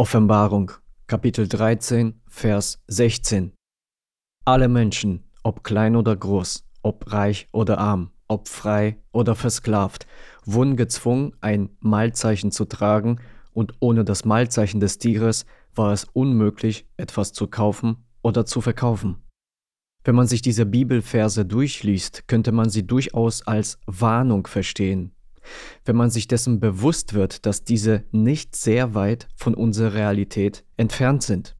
Offenbarung, Kapitel 13, Vers 16. Alle Menschen, ob klein oder groß, ob reich oder arm, ob frei oder versklavt, wurden gezwungen, ein Malzeichen zu tragen, und ohne das Malzeichen des Tieres war es unmöglich, etwas zu kaufen oder zu verkaufen. Wenn man sich diese Bibelverse durchliest, könnte man sie durchaus als Warnung verstehen. Wenn man sich dessen bewusst wird, dass diese nicht sehr weit von unserer Realität entfernt sind.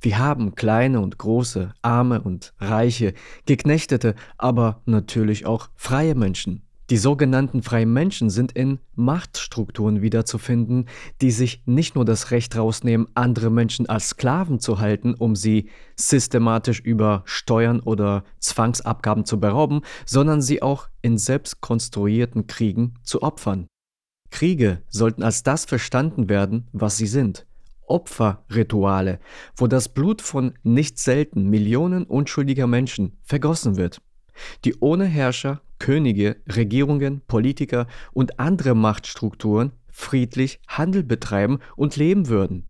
Wir haben kleine und große, arme und reiche, geknechtete, aber natürlich auch freie Menschen. Die sogenannten freien Menschen sind in Machtstrukturen wiederzufinden, die sich nicht nur das Recht rausnehmen, andere Menschen als Sklaven zu halten, um sie systematisch über Steuern oder Zwangsabgaben zu berauben, sondern sie auch in selbst konstruierten Kriegen zu opfern. Kriege sollten als das verstanden werden, was sie sind. Opferrituale, wo das Blut von nicht selten Millionen unschuldiger Menschen vergossen wird, die ohne Herrscher Könige, Regierungen, Politiker und andere Machtstrukturen friedlich Handel betreiben und leben würden.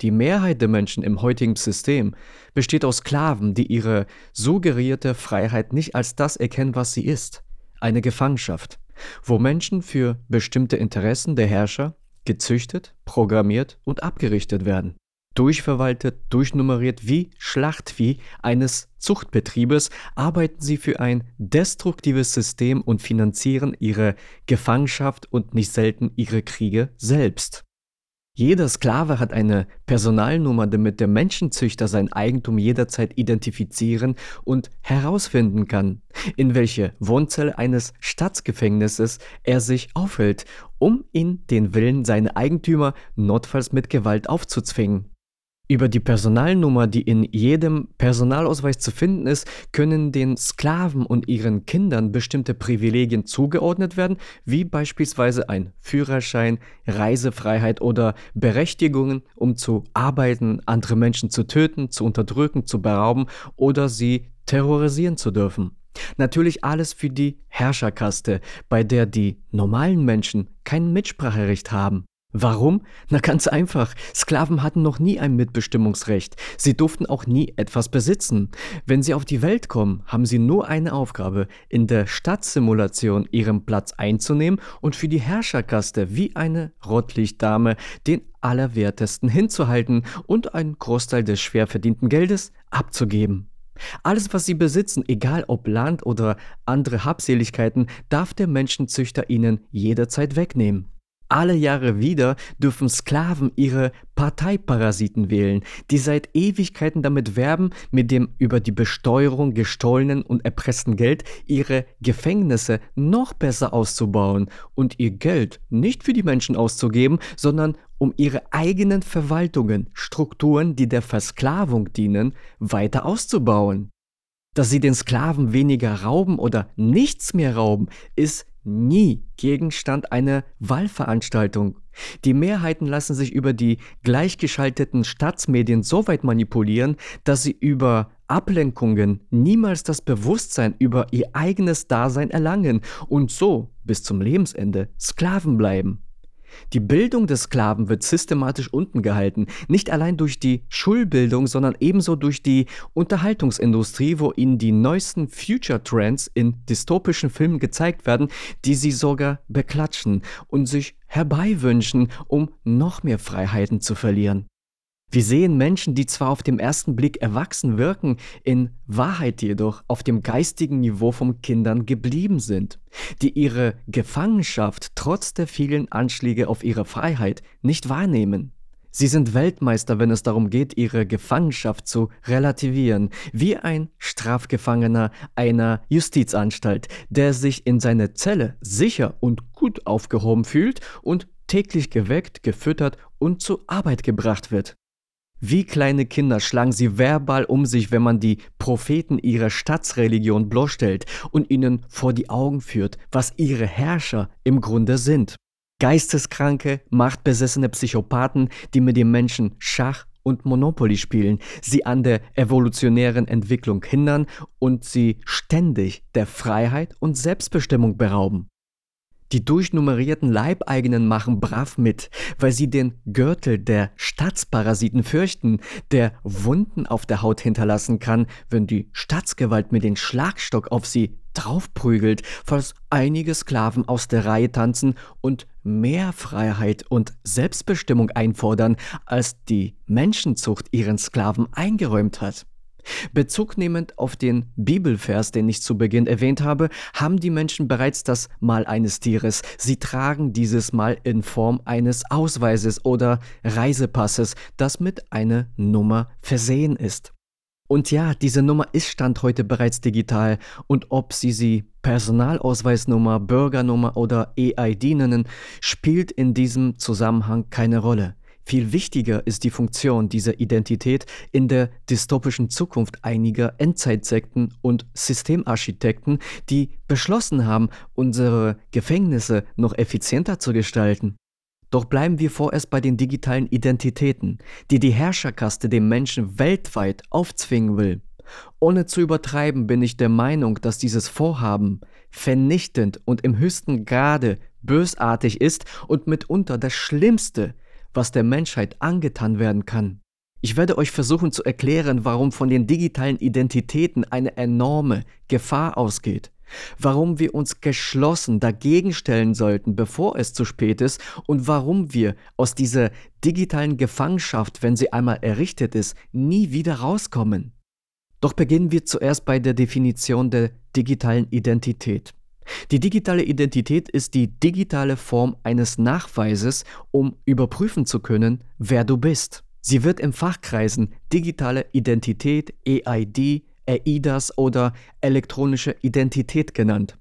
Die Mehrheit der Menschen im heutigen System besteht aus Sklaven, die ihre suggerierte Freiheit nicht als das erkennen, was sie ist, eine Gefangenschaft, wo Menschen für bestimmte Interessen der Herrscher gezüchtet, programmiert und abgerichtet werden durchverwaltet, durchnummeriert wie Schlachtvieh eines Zuchtbetriebes, arbeiten sie für ein destruktives System und finanzieren ihre Gefangenschaft und nicht selten ihre Kriege selbst. Jeder Sklave hat eine Personalnummer, damit der Menschenzüchter sein Eigentum jederzeit identifizieren und herausfinden kann, in welche Wohnzelle eines Staatsgefängnisses er sich aufhält, um ihn den Willen seiner Eigentümer notfalls mit Gewalt aufzuzwingen. Über die Personalnummer, die in jedem Personalausweis zu finden ist, können den Sklaven und ihren Kindern bestimmte Privilegien zugeordnet werden, wie beispielsweise ein Führerschein, Reisefreiheit oder Berechtigungen, um zu arbeiten, andere Menschen zu töten, zu unterdrücken, zu berauben oder sie terrorisieren zu dürfen. Natürlich alles für die Herrscherkaste, bei der die normalen Menschen kein Mitspracherecht haben. Warum? Na ganz einfach. Sklaven hatten noch nie ein Mitbestimmungsrecht. Sie durften auch nie etwas besitzen. Wenn sie auf die Welt kommen, haben sie nur eine Aufgabe, in der Stadtsimulation ihren Platz einzunehmen und für die Herrscherkaste wie eine Rotlichtdame den Allerwertesten hinzuhalten und einen Großteil des schwer verdienten Geldes abzugeben. Alles, was sie besitzen, egal ob Land oder andere Habseligkeiten, darf der Menschenzüchter ihnen jederzeit wegnehmen. Alle Jahre wieder dürfen Sklaven ihre Parteiparasiten wählen, die seit Ewigkeiten damit werben, mit dem über die Besteuerung gestohlenen und erpressten Geld ihre Gefängnisse noch besser auszubauen und ihr Geld nicht für die Menschen auszugeben, sondern um ihre eigenen Verwaltungen, Strukturen, die der Versklavung dienen, weiter auszubauen. Dass sie den Sklaven weniger rauben oder nichts mehr rauben, ist nie Gegenstand einer Wahlveranstaltung. Die Mehrheiten lassen sich über die gleichgeschalteten Staatsmedien so weit manipulieren, dass sie über Ablenkungen niemals das Bewusstsein über ihr eigenes Dasein erlangen und so bis zum Lebensende Sklaven bleiben. Die Bildung des Sklaven wird systematisch unten gehalten, nicht allein durch die Schulbildung, sondern ebenso durch die Unterhaltungsindustrie, wo ihnen die neuesten Future Trends in dystopischen Filmen gezeigt werden, die sie sogar beklatschen und sich herbeiwünschen, um noch mehr Freiheiten zu verlieren. Wir sehen Menschen, die zwar auf dem ersten Blick erwachsen wirken, in Wahrheit jedoch auf dem geistigen Niveau von Kindern geblieben sind, die ihre Gefangenschaft trotz der vielen Anschläge auf ihre Freiheit nicht wahrnehmen. Sie sind Weltmeister, wenn es darum geht, ihre Gefangenschaft zu relativieren, wie ein Strafgefangener einer Justizanstalt, der sich in seiner Zelle sicher und gut aufgehoben fühlt und täglich geweckt, gefüttert und zur Arbeit gebracht wird. Wie kleine Kinder schlagen sie verbal um sich, wenn man die Propheten ihrer Staatsreligion bloßstellt und ihnen vor die Augen führt, was ihre Herrscher im Grunde sind. Geisteskranke, machtbesessene Psychopathen, die mit den Menschen Schach und Monopoly spielen, sie an der evolutionären Entwicklung hindern und sie ständig der Freiheit und Selbstbestimmung berauben. Die durchnummerierten Leibeigenen machen brav mit, weil sie den Gürtel der Staatsparasiten fürchten, der Wunden auf der Haut hinterlassen kann, wenn die Staatsgewalt mit dem Schlagstock auf sie draufprügelt, falls einige Sklaven aus der Reihe tanzen und mehr Freiheit und Selbstbestimmung einfordern, als die Menschenzucht ihren Sklaven eingeräumt hat. Bezugnehmend auf den Bibelvers, den ich zu Beginn erwähnt habe, haben die Menschen bereits das Mal eines Tieres. Sie tragen dieses Mal in Form eines Ausweises oder Reisepasses, das mit einer Nummer versehen ist. Und ja, diese Nummer ist Stand heute bereits digital und ob Sie sie Personalausweisnummer, Bürgernummer oder EID nennen, spielt in diesem Zusammenhang keine Rolle. Viel wichtiger ist die Funktion dieser Identität in der dystopischen Zukunft einiger Endzeitsekten und Systemarchitekten, die beschlossen haben, unsere Gefängnisse noch effizienter zu gestalten. Doch bleiben wir vorerst bei den digitalen Identitäten, die die Herrscherkaste dem Menschen weltweit aufzwingen will. Ohne zu übertreiben bin ich der Meinung, dass dieses Vorhaben vernichtend und im höchsten Grade bösartig ist und mitunter das Schlimmste, was der Menschheit angetan werden kann. Ich werde euch versuchen zu erklären, warum von den digitalen Identitäten eine enorme Gefahr ausgeht, warum wir uns geschlossen dagegen stellen sollten, bevor es zu spät ist und warum wir aus dieser digitalen Gefangenschaft, wenn sie einmal errichtet ist, nie wieder rauskommen. Doch beginnen wir zuerst bei der Definition der digitalen Identität. Die digitale Identität ist die digitale Form eines Nachweises, um überprüfen zu können, wer du bist. Sie wird im Fachkreisen digitale Identität, EID, EIDAS oder elektronische Identität genannt.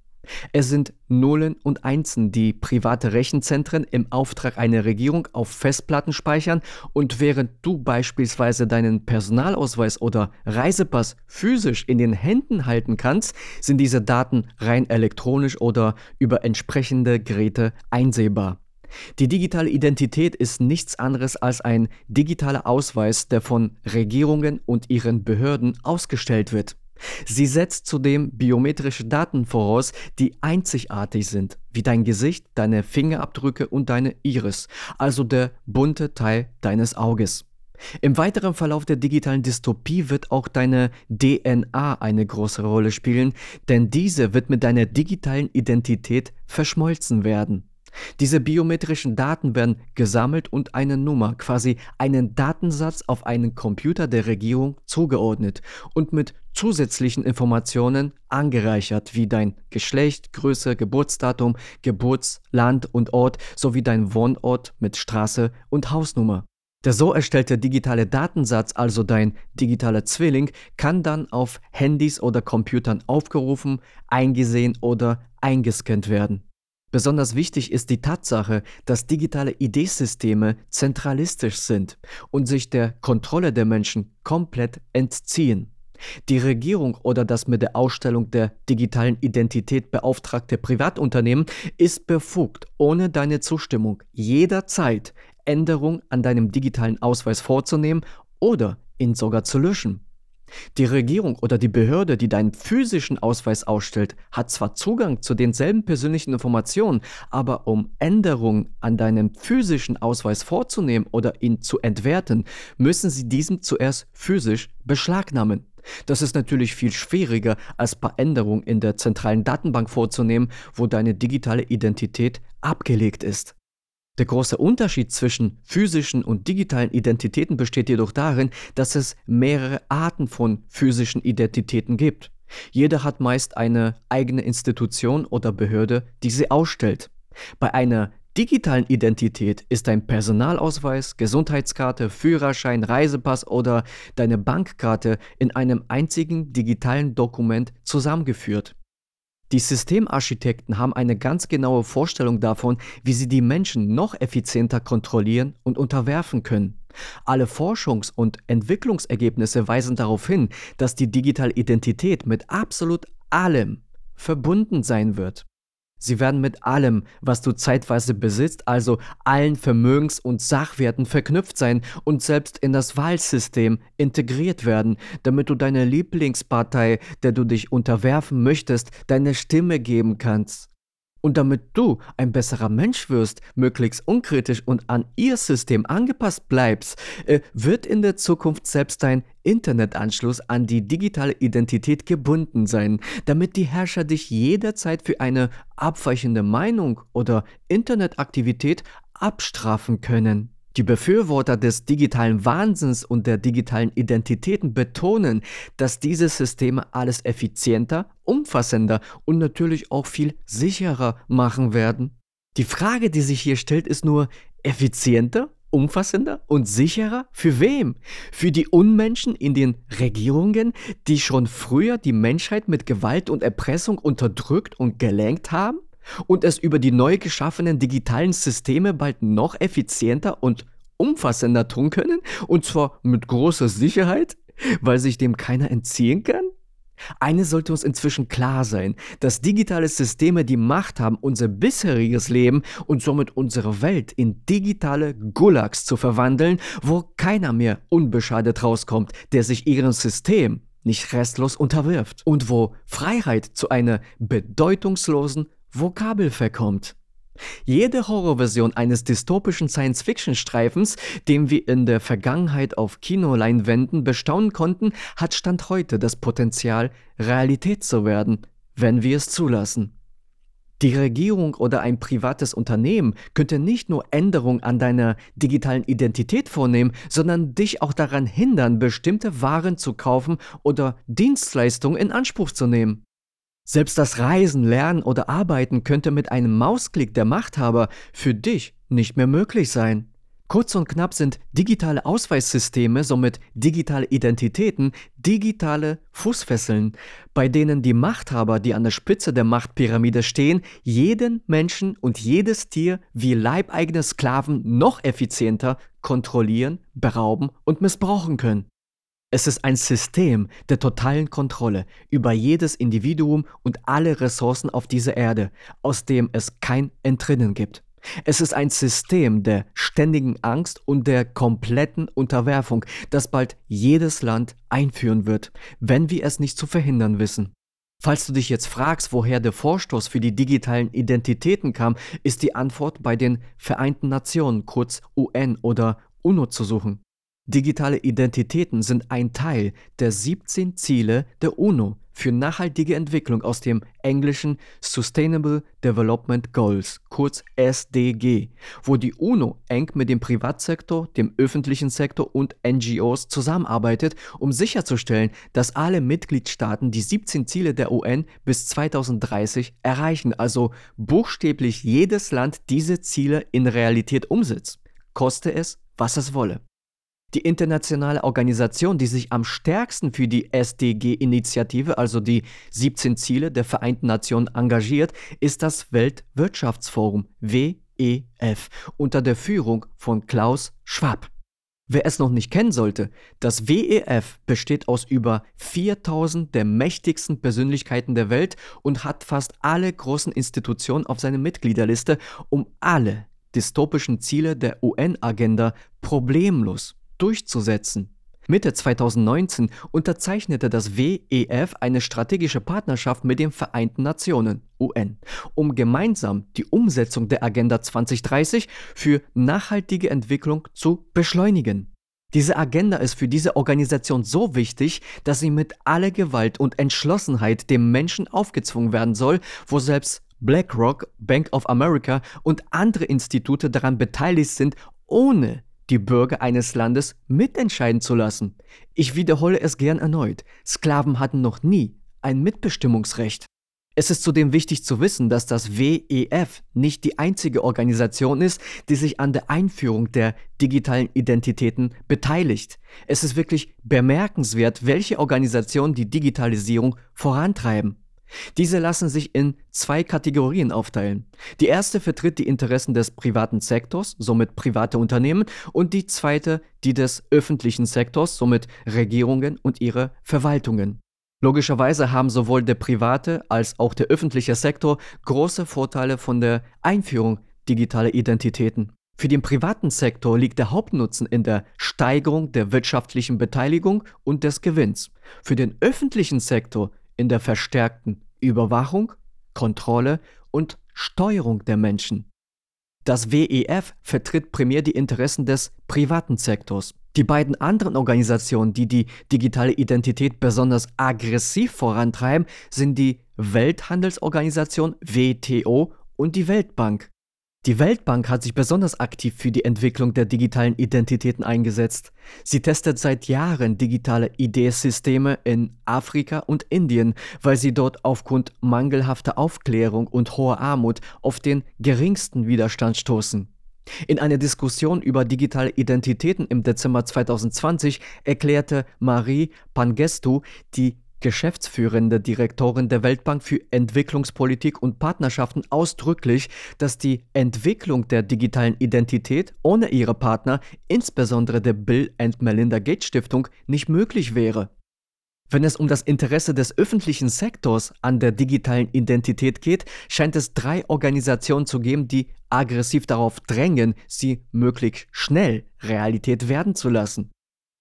Es sind Nullen und Einsen, die private Rechenzentren im Auftrag einer Regierung auf Festplatten speichern und während du beispielsweise deinen Personalausweis oder Reisepass physisch in den Händen halten kannst, sind diese Daten rein elektronisch oder über entsprechende Geräte einsehbar. Die digitale Identität ist nichts anderes als ein digitaler Ausweis, der von Regierungen und ihren Behörden ausgestellt wird. Sie setzt zudem biometrische Daten voraus, die einzigartig sind, wie dein Gesicht, deine Fingerabdrücke und deine Iris, also der bunte Teil deines Auges. Im weiteren Verlauf der digitalen Dystopie wird auch deine DNA eine große Rolle spielen, denn diese wird mit deiner digitalen Identität verschmolzen werden. Diese biometrischen Daten werden gesammelt und eine Nummer, quasi einen Datensatz auf einen Computer der Regierung zugeordnet und mit zusätzlichen Informationen angereichert, wie dein Geschlecht, Größe, Geburtsdatum, Geburtsland und Ort sowie dein Wohnort mit Straße und Hausnummer. Der so erstellte digitale Datensatz, also dein digitaler Zwilling, kann dann auf Handys oder Computern aufgerufen, eingesehen oder eingescannt werden. Besonders wichtig ist die Tatsache, dass digitale Ideesysteme zentralistisch sind und sich der Kontrolle der Menschen komplett entziehen. Die Regierung oder das mit der Ausstellung der digitalen Identität beauftragte Privatunternehmen ist befugt, ohne deine Zustimmung jederzeit Änderungen an deinem digitalen Ausweis vorzunehmen oder ihn sogar zu löschen. Die Regierung oder die Behörde, die deinen physischen Ausweis ausstellt, hat zwar Zugang zu denselben persönlichen Informationen, aber um Änderungen an deinem physischen Ausweis vorzunehmen oder ihn zu entwerten, müssen sie diesen zuerst physisch beschlagnahmen. Das ist natürlich viel schwieriger, als paar Änderungen in der zentralen Datenbank vorzunehmen, wo deine digitale Identität abgelegt ist. Der große Unterschied zwischen physischen und digitalen Identitäten besteht jedoch darin, dass es mehrere Arten von physischen Identitäten gibt. Jeder hat meist eine eigene Institution oder Behörde, die sie ausstellt. Bei einer digitalen Identität ist dein Personalausweis, Gesundheitskarte, Führerschein, Reisepass oder deine Bankkarte in einem einzigen digitalen Dokument zusammengeführt. Die Systemarchitekten haben eine ganz genaue Vorstellung davon, wie sie die Menschen noch effizienter kontrollieren und unterwerfen können. Alle Forschungs- und Entwicklungsergebnisse weisen darauf hin, dass die digitale Identität mit absolut allem verbunden sein wird. Sie werden mit allem, was du zeitweise besitzt, also allen Vermögens- und Sachwerten verknüpft sein und selbst in das Wahlsystem integriert werden, damit du deiner Lieblingspartei, der du dich unterwerfen möchtest, deine Stimme geben kannst. Und damit du ein besserer Mensch wirst, möglichst unkritisch und an ihr System angepasst bleibst, äh, wird in der Zukunft selbst dein Internetanschluss an die digitale Identität gebunden sein, damit die Herrscher dich jederzeit für eine abweichende Meinung oder Internetaktivität abstrafen können. Die Befürworter des digitalen Wahnsinns und der digitalen Identitäten betonen, dass diese Systeme alles effizienter, umfassender und natürlich auch viel sicherer machen werden. Die Frage, die sich hier stellt, ist nur effizienter, umfassender und sicherer? Für wem? Für die Unmenschen in den Regierungen, die schon früher die Menschheit mit Gewalt und Erpressung unterdrückt und gelenkt haben? Und es über die neu geschaffenen digitalen Systeme bald noch effizienter und umfassender tun können, und zwar mit großer Sicherheit, weil sich dem keiner entziehen kann? Eines sollte uns inzwischen klar sein, dass digitale Systeme die Macht haben, unser bisheriges Leben und somit unsere Welt in digitale Gulags zu verwandeln, wo keiner mehr unbeschadet rauskommt, der sich ihrem System nicht restlos unterwirft und wo Freiheit zu einer bedeutungslosen Vokabel verkommt. Jede Horrorversion eines dystopischen Science-Fiction-Streifens, den wir in der Vergangenheit auf Kinoleinwänden bestaunen konnten, hat Stand heute das Potenzial, Realität zu werden, wenn wir es zulassen. Die Regierung oder ein privates Unternehmen könnte nicht nur Änderungen an deiner digitalen Identität vornehmen, sondern dich auch daran hindern, bestimmte Waren zu kaufen oder Dienstleistungen in Anspruch zu nehmen. Selbst das Reisen, Lernen oder Arbeiten könnte mit einem Mausklick der Machthaber für dich nicht mehr möglich sein. Kurz und knapp sind digitale Ausweissysteme, somit digitale Identitäten, digitale Fußfesseln, bei denen die Machthaber, die an der Spitze der Machtpyramide stehen, jeden Menschen und jedes Tier wie leibeigene Sklaven noch effizienter kontrollieren, berauben und missbrauchen können. Es ist ein System der totalen Kontrolle über jedes Individuum und alle Ressourcen auf dieser Erde, aus dem es kein Entrinnen gibt. Es ist ein System der ständigen Angst und der kompletten Unterwerfung, das bald jedes Land einführen wird, wenn wir es nicht zu verhindern wissen. Falls du dich jetzt fragst, woher der Vorstoß für die digitalen Identitäten kam, ist die Antwort bei den Vereinten Nationen, kurz UN oder UNO zu suchen. Digitale Identitäten sind ein Teil der 17 Ziele der UNO für nachhaltige Entwicklung aus dem englischen Sustainable Development Goals, kurz SDG, wo die UNO eng mit dem Privatsektor, dem öffentlichen Sektor und NGOs zusammenarbeitet, um sicherzustellen, dass alle Mitgliedstaaten die 17 Ziele der UN bis 2030 erreichen, also buchstäblich jedes Land diese Ziele in Realität umsetzt, koste es, was es wolle. Die internationale Organisation, die sich am stärksten für die SDG-Initiative, also die 17 Ziele der Vereinten Nationen, engagiert, ist das Weltwirtschaftsforum WEF unter der Führung von Klaus Schwab. Wer es noch nicht kennen sollte, das WEF besteht aus über 4000 der mächtigsten Persönlichkeiten der Welt und hat fast alle großen Institutionen auf seiner Mitgliederliste, um alle dystopischen Ziele der UN-Agenda problemlos durchzusetzen. Mitte 2019 unterzeichnete das WEF eine strategische Partnerschaft mit den Vereinten Nationen UN, um gemeinsam die Umsetzung der Agenda 2030 für nachhaltige Entwicklung zu beschleunigen. Diese Agenda ist für diese Organisation so wichtig, dass sie mit aller Gewalt und Entschlossenheit dem Menschen aufgezwungen werden soll, wo selbst BlackRock, Bank of America und andere Institute daran beteiligt sind, ohne die Bürger eines Landes mitentscheiden zu lassen. Ich wiederhole es gern erneut. Sklaven hatten noch nie ein Mitbestimmungsrecht. Es ist zudem wichtig zu wissen, dass das WEF nicht die einzige Organisation ist, die sich an der Einführung der digitalen Identitäten beteiligt. Es ist wirklich bemerkenswert, welche Organisationen die Digitalisierung vorantreiben. Diese lassen sich in zwei Kategorien aufteilen. Die erste vertritt die Interessen des privaten Sektors, somit private Unternehmen, und die zweite die des öffentlichen Sektors, somit Regierungen und ihre Verwaltungen. Logischerweise haben sowohl der private als auch der öffentliche Sektor große Vorteile von der Einführung digitaler Identitäten. Für den privaten Sektor liegt der Hauptnutzen in der Steigerung der wirtschaftlichen Beteiligung und des Gewinns. Für den öffentlichen Sektor in der verstärkten Überwachung, Kontrolle und Steuerung der Menschen. Das WEF vertritt primär die Interessen des privaten Sektors. Die beiden anderen Organisationen, die die digitale Identität besonders aggressiv vorantreiben, sind die Welthandelsorganisation WTO und die Weltbank. Die Weltbank hat sich besonders aktiv für die Entwicklung der digitalen Identitäten eingesetzt. Sie testet seit Jahren digitale ID-Systeme in Afrika und Indien, weil sie dort aufgrund mangelhafter Aufklärung und hoher Armut auf den geringsten Widerstand stoßen. In einer Diskussion über digitale Identitäten im Dezember 2020 erklärte Marie Pangestu, die geschäftsführende Direktorin der Weltbank für Entwicklungspolitik und Partnerschaften ausdrücklich, dass die Entwicklung der digitalen Identität ohne ihre Partner, insbesondere der Bill and Melinda Gates Stiftung, nicht möglich wäre. Wenn es um das Interesse des öffentlichen Sektors an der digitalen Identität geht, scheint es drei Organisationen zu geben, die aggressiv darauf drängen, sie möglichst schnell Realität werden zu lassen.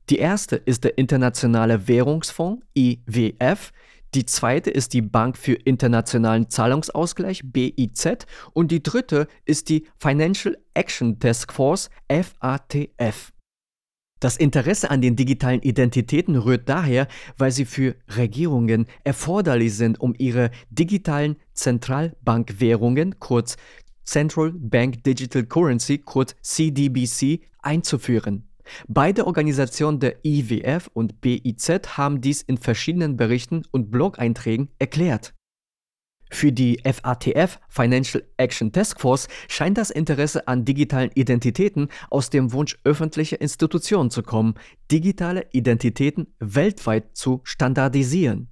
Die erste ist der Internationale Währungsfonds IWF, die zweite ist die Bank für internationalen Zahlungsausgleich BIZ und die dritte ist die Financial Action Task Force FATF. Das Interesse an den digitalen Identitäten rührt daher, weil sie für Regierungen erforderlich sind, um ihre digitalen Zentralbankwährungen, kurz Central Bank Digital Currency, kurz CDBC, einzuführen. Beide Organisationen der IWF und BIZ haben dies in verschiedenen Berichten und Blog-Einträgen erklärt. Für die FATF Financial Action Task Force scheint das Interesse an digitalen Identitäten aus dem Wunsch öffentlicher Institutionen zu kommen, digitale Identitäten weltweit zu standardisieren.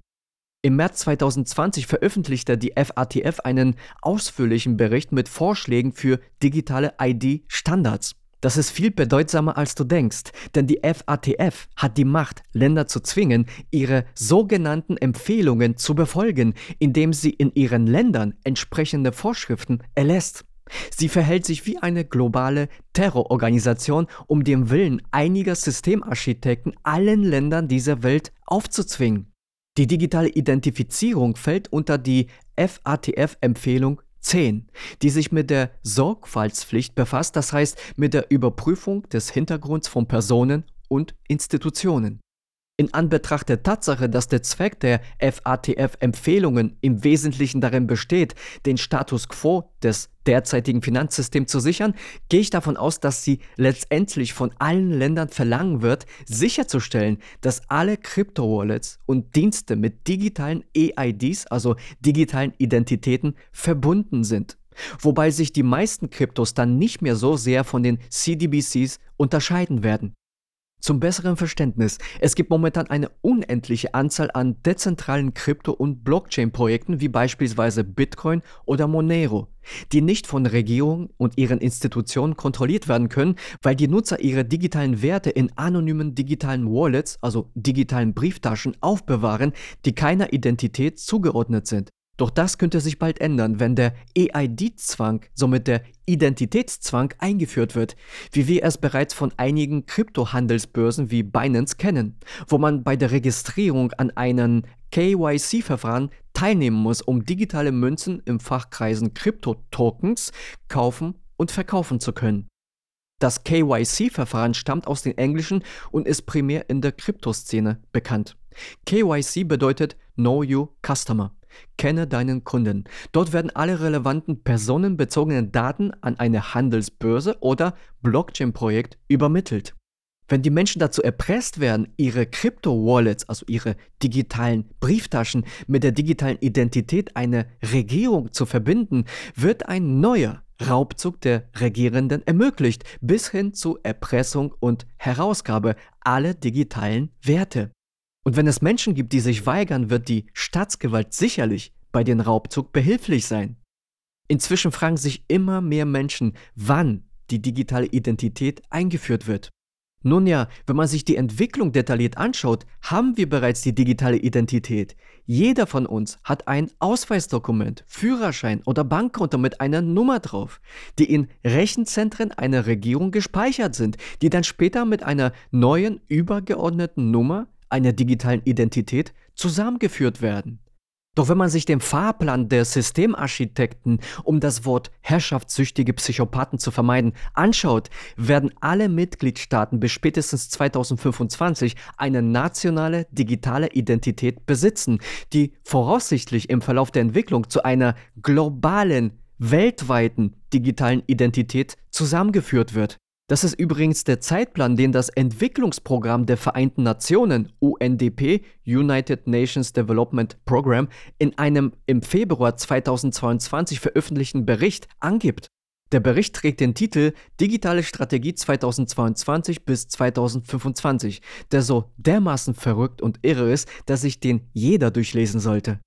Im März 2020 veröffentlichte die FATF einen ausführlichen Bericht mit Vorschlägen für digitale ID-Standards. Das ist viel bedeutsamer, als du denkst, denn die FATF hat die Macht, Länder zu zwingen, ihre sogenannten Empfehlungen zu befolgen, indem sie in ihren Ländern entsprechende Vorschriften erlässt. Sie verhält sich wie eine globale Terrororganisation, um dem Willen einiger Systemarchitekten allen Ländern dieser Welt aufzuzwingen. Die digitale Identifizierung fällt unter die FATF-Empfehlung 10, die sich mit der Sorgfaltspflicht befasst, das heißt mit der Überprüfung des Hintergrunds von Personen und Institutionen. In Anbetracht der Tatsache, dass der Zweck der FATF-Empfehlungen im Wesentlichen darin besteht, den Status quo des derzeitigen Finanzsystems zu sichern, gehe ich davon aus, dass sie letztendlich von allen Ländern verlangen wird, sicherzustellen, dass alle Krypto-Wallets und Dienste mit digitalen EIDs, also digitalen Identitäten, verbunden sind. Wobei sich die meisten Kryptos dann nicht mehr so sehr von den CDBCs unterscheiden werden. Zum besseren Verständnis, es gibt momentan eine unendliche Anzahl an dezentralen Krypto- und Blockchain-Projekten wie beispielsweise Bitcoin oder Monero, die nicht von Regierungen und ihren Institutionen kontrolliert werden können, weil die Nutzer ihre digitalen Werte in anonymen digitalen Wallets, also digitalen Brieftaschen, aufbewahren, die keiner Identität zugeordnet sind. Doch das könnte sich bald ändern, wenn der EID-Zwang, somit der Identitätszwang eingeführt wird, wie wir es bereits von einigen Kryptohandelsbörsen wie Binance kennen, wo man bei der Registrierung an einem KYC-Verfahren teilnehmen muss, um digitale Münzen im Fachkreisen Krypto-Tokens kaufen und verkaufen zu können. Das KYC-Verfahren stammt aus dem Englischen und ist primär in der Kryptoszene bekannt. KYC bedeutet Know You Customer. Kenne deinen Kunden. Dort werden alle relevanten personenbezogenen Daten an eine Handelsbörse oder Blockchain-Projekt übermittelt. Wenn die Menschen dazu erpresst werden, ihre Krypto-Wallets, also ihre digitalen Brieftaschen mit der digitalen Identität einer Regierung zu verbinden, wird ein neuer Raubzug der Regierenden ermöglicht, bis hin zu Erpressung und Herausgabe aller digitalen Werte. Und wenn es Menschen gibt, die sich weigern, wird die Staatsgewalt sicherlich bei dem Raubzug behilflich sein. Inzwischen fragen sich immer mehr Menschen, wann die digitale Identität eingeführt wird. Nun ja, wenn man sich die Entwicklung detailliert anschaut, haben wir bereits die digitale Identität. Jeder von uns hat ein Ausweisdokument, Führerschein oder Bankkonto mit einer Nummer drauf, die in Rechenzentren einer Regierung gespeichert sind, die dann später mit einer neuen übergeordneten Nummer einer digitalen Identität zusammengeführt werden. Doch wenn man sich den Fahrplan der Systemarchitekten, um das Wort herrschaftssüchtige Psychopathen zu vermeiden, anschaut, werden alle Mitgliedstaaten bis spätestens 2025 eine nationale digitale Identität besitzen, die voraussichtlich im Verlauf der Entwicklung zu einer globalen, weltweiten digitalen Identität zusammengeführt wird. Das ist übrigens der Zeitplan, den das Entwicklungsprogramm der Vereinten Nationen UNDP United Nations Development Program in einem im Februar 2022 veröffentlichten Bericht angibt. Der Bericht trägt den Titel Digitale Strategie 2022 bis 2025, der so dermaßen verrückt und irre ist, dass sich den jeder durchlesen sollte.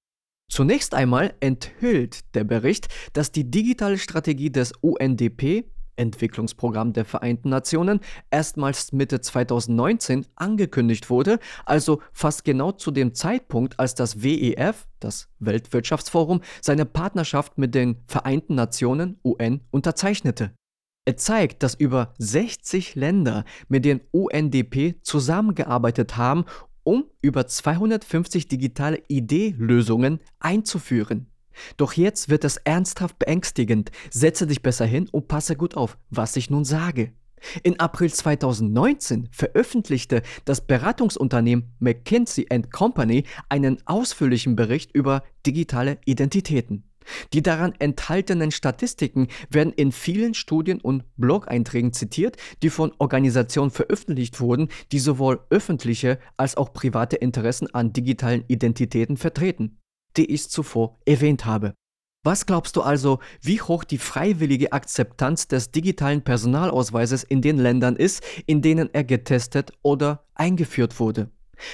Zunächst einmal enthüllt der Bericht, dass die digitale Strategie des UNDP Entwicklungsprogramm der Vereinten Nationen erstmals Mitte 2019 angekündigt wurde, also fast genau zu dem Zeitpunkt, als das WEF, das Weltwirtschaftsforum, seine Partnerschaft mit den Vereinten Nationen UN unterzeichnete. Er zeigt, dass über 60 Länder mit den UNDP zusammengearbeitet haben, um über 250 digitale ID-Lösungen einzuführen. Doch jetzt wird es ernsthaft beängstigend. Setze dich besser hin und passe gut auf, was ich nun sage. In April 2019 veröffentlichte das Beratungsunternehmen McKinsey Company einen ausführlichen Bericht über digitale Identitäten. Die daran enthaltenen Statistiken werden in vielen Studien und Blog-Einträgen zitiert, die von Organisationen veröffentlicht wurden, die sowohl öffentliche als auch private Interessen an digitalen Identitäten vertreten die ich zuvor erwähnt habe. Was glaubst du also, wie hoch die freiwillige Akzeptanz des digitalen Personalausweises in den Ländern ist, in denen er getestet oder eingeführt wurde?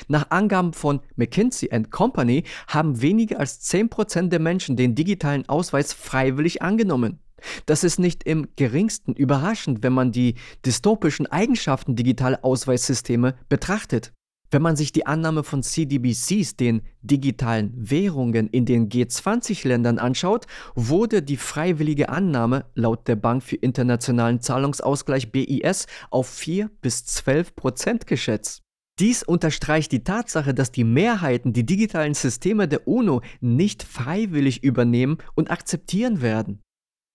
Nach Angaben von McKinsey Company haben weniger als 10% der Menschen den digitalen Ausweis freiwillig angenommen. Das ist nicht im geringsten überraschend, wenn man die dystopischen Eigenschaften digitaler Ausweissysteme betrachtet. Wenn man sich die Annahme von CDBCs, den digitalen Währungen in den G20-Ländern anschaut, wurde die freiwillige Annahme laut der Bank für internationalen Zahlungsausgleich BIS auf 4 bis 12 Prozent geschätzt. Dies unterstreicht die Tatsache, dass die Mehrheiten die digitalen Systeme der UNO nicht freiwillig übernehmen und akzeptieren werden.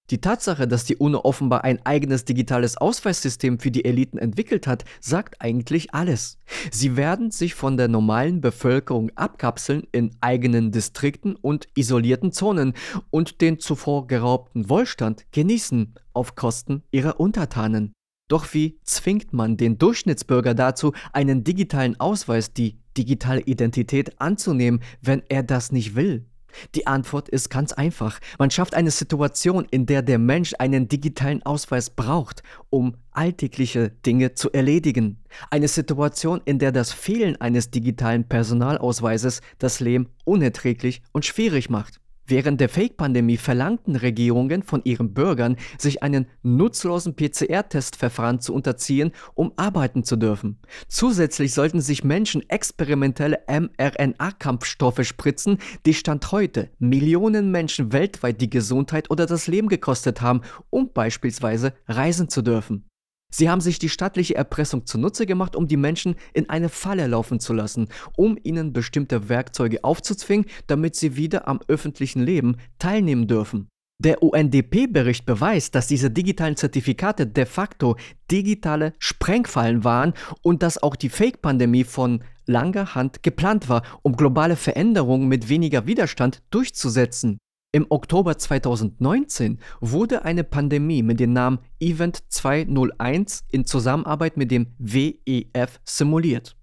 Die Tatsache, dass die UNO offenbar ein eigenes digitales Ausweissystem für die Eliten entwickelt hat, sagt eigentlich alles. Sie werden sich von der normalen Bevölkerung abkapseln in eigenen Distrikten und isolierten Zonen und den zuvor geraubten Wohlstand genießen auf Kosten ihrer Untertanen. Doch wie zwingt man den Durchschnittsbürger dazu, einen digitalen Ausweis, die digitale Identität anzunehmen, wenn er das nicht will? Die Antwort ist ganz einfach. Man schafft eine Situation, in der der Mensch einen digitalen Ausweis braucht, um alltägliche Dinge zu erledigen. Eine Situation, in der das Fehlen eines digitalen Personalausweises das Leben unerträglich und schwierig macht. Während der Fake-Pandemie verlangten Regierungen von ihren Bürgern, sich einen nutzlosen PCR-Testverfahren zu unterziehen, um arbeiten zu dürfen. Zusätzlich sollten sich Menschen experimentelle mRNA-Kampfstoffe spritzen, die Stand heute Millionen Menschen weltweit die Gesundheit oder das Leben gekostet haben, um beispielsweise reisen zu dürfen. Sie haben sich die staatliche Erpressung zunutze gemacht, um die Menschen in eine Falle laufen zu lassen, um ihnen bestimmte Werkzeuge aufzuzwingen, damit sie wieder am öffentlichen Leben teilnehmen dürfen. Der UNDP-Bericht beweist, dass diese digitalen Zertifikate de facto digitale Sprengfallen waren und dass auch die Fake-Pandemie von langer Hand geplant war, um globale Veränderungen mit weniger Widerstand durchzusetzen. Im Oktober 2019 wurde eine Pandemie mit dem Namen Event 201 in Zusammenarbeit mit dem WEF simuliert.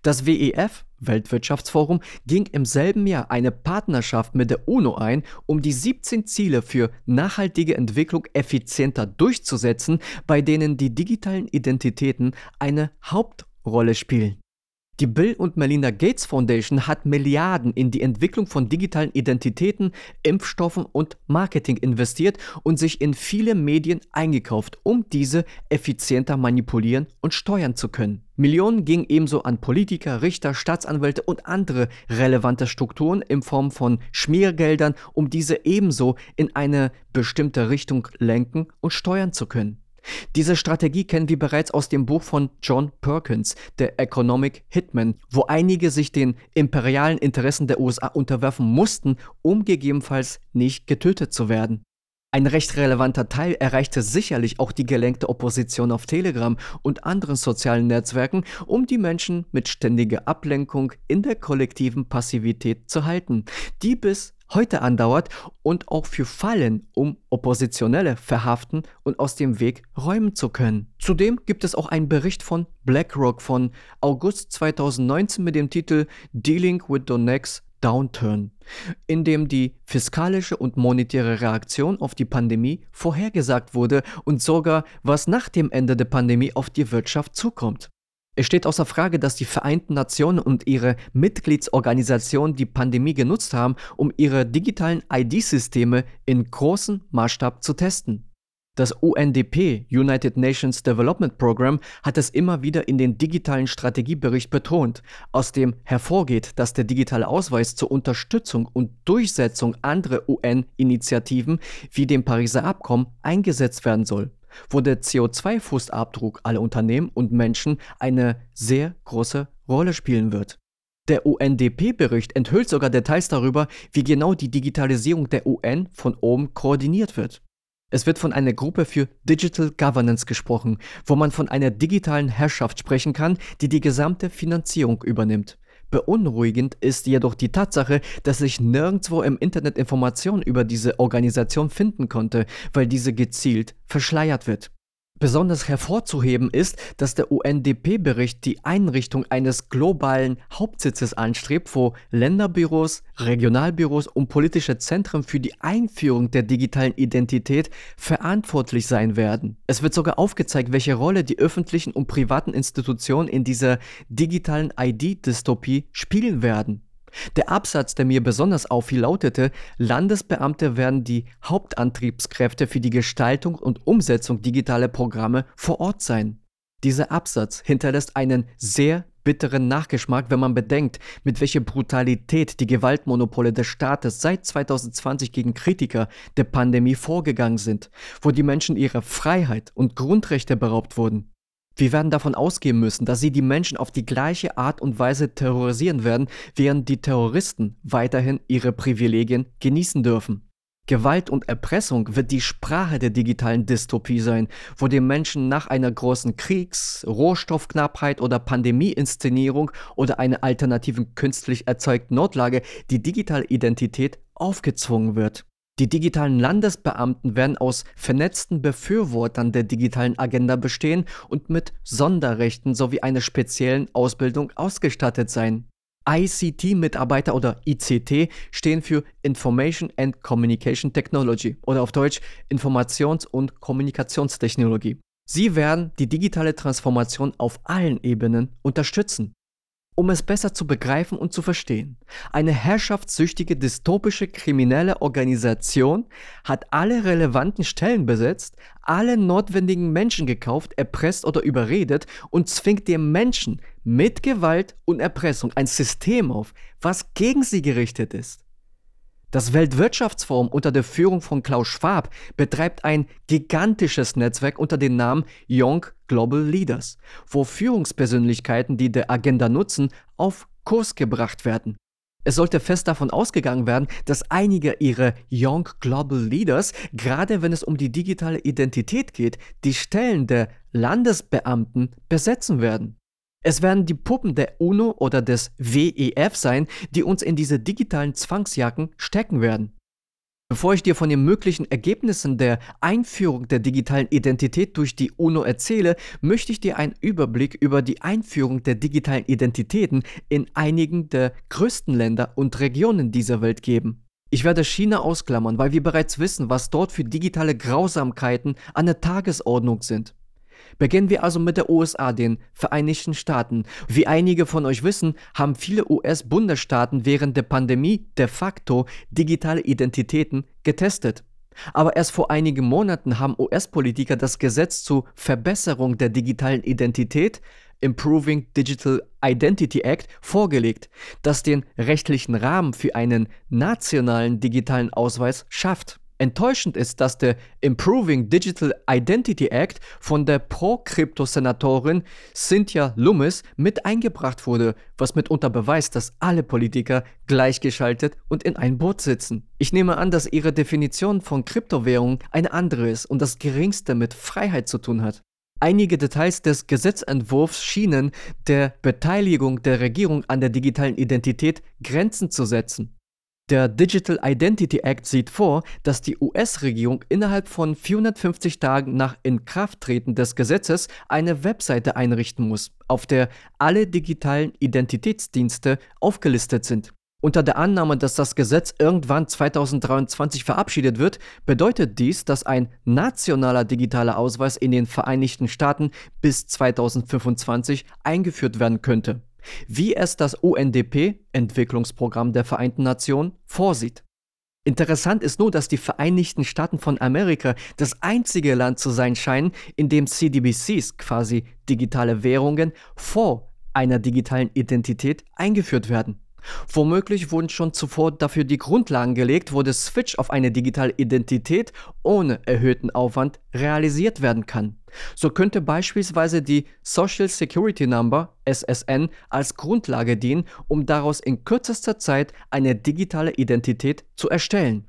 Das WEF, Weltwirtschaftsforum, ging im selben Jahr eine Partnerschaft mit der UNO ein, um die 17 Ziele für nachhaltige Entwicklung effizienter durchzusetzen, bei denen die digitalen Identitäten eine Hauptrolle spielen. Die Bill und Melinda Gates Foundation hat Milliarden in die Entwicklung von digitalen Identitäten, Impfstoffen und Marketing investiert und sich in viele Medien eingekauft, um diese effizienter manipulieren und steuern zu können. Millionen gingen ebenso an Politiker, Richter, Staatsanwälte und andere relevante Strukturen in Form von Schmiergeldern, um diese ebenso in eine bestimmte Richtung lenken und steuern zu können. Diese Strategie kennen wir bereits aus dem Buch von John Perkins, der Economic Hitman, wo einige sich den imperialen Interessen der USA unterwerfen mussten, um gegebenenfalls nicht getötet zu werden. Ein recht relevanter Teil erreichte sicherlich auch die gelenkte Opposition auf Telegram und anderen sozialen Netzwerken, um die Menschen mit ständiger Ablenkung in der kollektiven Passivität zu halten, die bis heute andauert und auch für Fallen, um Oppositionelle verhaften und aus dem Weg räumen zu können. Zudem gibt es auch einen Bericht von BlackRock von August 2019 mit dem Titel Dealing with the Next Downturn, in dem die fiskalische und monetäre Reaktion auf die Pandemie vorhergesagt wurde und sogar, was nach dem Ende der Pandemie auf die Wirtschaft zukommt. Es steht außer Frage, dass die Vereinten Nationen und ihre Mitgliedsorganisationen die Pandemie genutzt haben, um ihre digitalen ID-Systeme in großem Maßstab zu testen. Das UNDP, United Nations Development Program, hat es immer wieder in den digitalen Strategiebericht betont, aus dem hervorgeht, dass der digitale Ausweis zur Unterstützung und Durchsetzung anderer UN-Initiativen wie dem Pariser Abkommen eingesetzt werden soll, wo der CO2-Fußabdruck aller Unternehmen und Menschen eine sehr große Rolle spielen wird. Der UNDP-Bericht enthüllt sogar Details darüber, wie genau die Digitalisierung der UN von oben koordiniert wird. Es wird von einer Gruppe für Digital Governance gesprochen, wo man von einer digitalen Herrschaft sprechen kann, die die gesamte Finanzierung übernimmt. Beunruhigend ist jedoch die Tatsache, dass ich nirgendwo im Internet Informationen über diese Organisation finden konnte, weil diese gezielt verschleiert wird. Besonders hervorzuheben ist, dass der UNDP-Bericht die Einrichtung eines globalen Hauptsitzes anstrebt, wo Länderbüros, Regionalbüros und politische Zentren für die Einführung der digitalen Identität verantwortlich sein werden. Es wird sogar aufgezeigt, welche Rolle die öffentlichen und privaten Institutionen in dieser digitalen ID-Dystopie spielen werden. Der Absatz, der mir besonders auffiel, lautete, Landesbeamte werden die Hauptantriebskräfte für die Gestaltung und Umsetzung digitaler Programme vor Ort sein. Dieser Absatz hinterlässt einen sehr bitteren Nachgeschmack, wenn man bedenkt, mit welcher Brutalität die Gewaltmonopole des Staates seit 2020 gegen Kritiker der Pandemie vorgegangen sind, wo die Menschen ihrer Freiheit und Grundrechte beraubt wurden. Wir werden davon ausgehen müssen, dass sie die Menschen auf die gleiche Art und Weise terrorisieren werden, während die Terroristen weiterhin ihre Privilegien genießen dürfen. Gewalt und Erpressung wird die Sprache der digitalen Dystopie sein, wo den Menschen nach einer großen Kriegs-, Rohstoffknappheit oder Pandemieinszenierung oder einer alternativen künstlich erzeugten Notlage die digitale Identität aufgezwungen wird. Die digitalen Landesbeamten werden aus vernetzten Befürwortern der digitalen Agenda bestehen und mit Sonderrechten sowie einer speziellen Ausbildung ausgestattet sein. ICT-Mitarbeiter oder ICT stehen für Information and Communication Technology oder auf Deutsch Informations- und Kommunikationstechnologie. Sie werden die digitale Transformation auf allen Ebenen unterstützen um es besser zu begreifen und zu verstehen. Eine herrschaftssüchtige, dystopische, kriminelle Organisation hat alle relevanten Stellen besetzt, alle notwendigen Menschen gekauft, erpresst oder überredet und zwingt dem Menschen mit Gewalt und Erpressung ein System auf, was gegen sie gerichtet ist. Das Weltwirtschaftsforum unter der Führung von Klaus Schwab betreibt ein gigantisches Netzwerk unter dem Namen Young Global Leaders, wo Führungspersönlichkeiten, die der Agenda nutzen, auf Kurs gebracht werden. Es sollte fest davon ausgegangen werden, dass einige ihrer Young Global Leaders, gerade wenn es um die digitale Identität geht, die Stellen der Landesbeamten besetzen werden. Es werden die Puppen der UNO oder des WEF sein, die uns in diese digitalen Zwangsjacken stecken werden. Bevor ich dir von den möglichen Ergebnissen der Einführung der digitalen Identität durch die UNO erzähle, möchte ich dir einen Überblick über die Einführung der digitalen Identitäten in einigen der größten Länder und Regionen dieser Welt geben. Ich werde China ausklammern, weil wir bereits wissen, was dort für digitale Grausamkeiten an der Tagesordnung sind. Beginnen wir also mit der USA, den Vereinigten Staaten. Wie einige von euch wissen, haben viele US-Bundesstaaten während der Pandemie de facto digitale Identitäten getestet. Aber erst vor einigen Monaten haben US-Politiker das Gesetz zur Verbesserung der digitalen Identität Improving Digital Identity Act vorgelegt, das den rechtlichen Rahmen für einen nationalen digitalen Ausweis schafft. Enttäuschend ist, dass der Improving Digital Identity Act von der Pro-Krypto-Senatorin Cynthia Lummis mit eingebracht wurde, was mitunter beweist, dass alle Politiker gleichgeschaltet und in ein Boot sitzen. Ich nehme an, dass ihre Definition von Kryptowährung eine andere ist und das geringste mit Freiheit zu tun hat. Einige Details des Gesetzentwurfs schienen der Beteiligung der Regierung an der digitalen Identität Grenzen zu setzen. Der Digital Identity Act sieht vor, dass die US-Regierung innerhalb von 450 Tagen nach Inkrafttreten des Gesetzes eine Webseite einrichten muss, auf der alle digitalen Identitätsdienste aufgelistet sind. Unter der Annahme, dass das Gesetz irgendwann 2023 verabschiedet wird, bedeutet dies, dass ein nationaler digitaler Ausweis in den Vereinigten Staaten bis 2025 eingeführt werden könnte wie es das UNDP, Entwicklungsprogramm der Vereinten Nationen, vorsieht. Interessant ist nur, dass die Vereinigten Staaten von Amerika das einzige Land zu sein scheinen, in dem CDBCs, quasi digitale Währungen, vor einer digitalen Identität eingeführt werden. Womöglich wurden schon zuvor dafür die Grundlagen gelegt, wo der Switch auf eine digitale Identität ohne erhöhten Aufwand realisiert werden kann. So könnte beispielsweise die Social Security Number SSN als Grundlage dienen, um daraus in kürzester Zeit eine digitale Identität zu erstellen.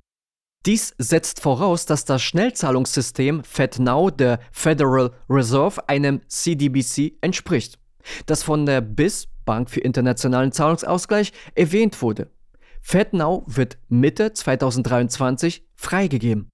Dies setzt voraus, dass das Schnellzahlungssystem FedNow der Federal Reserve einem CDBC entspricht, das von der BIS Bank für internationalen Zahlungsausgleich erwähnt wurde. FedNow wird Mitte 2023 freigegeben.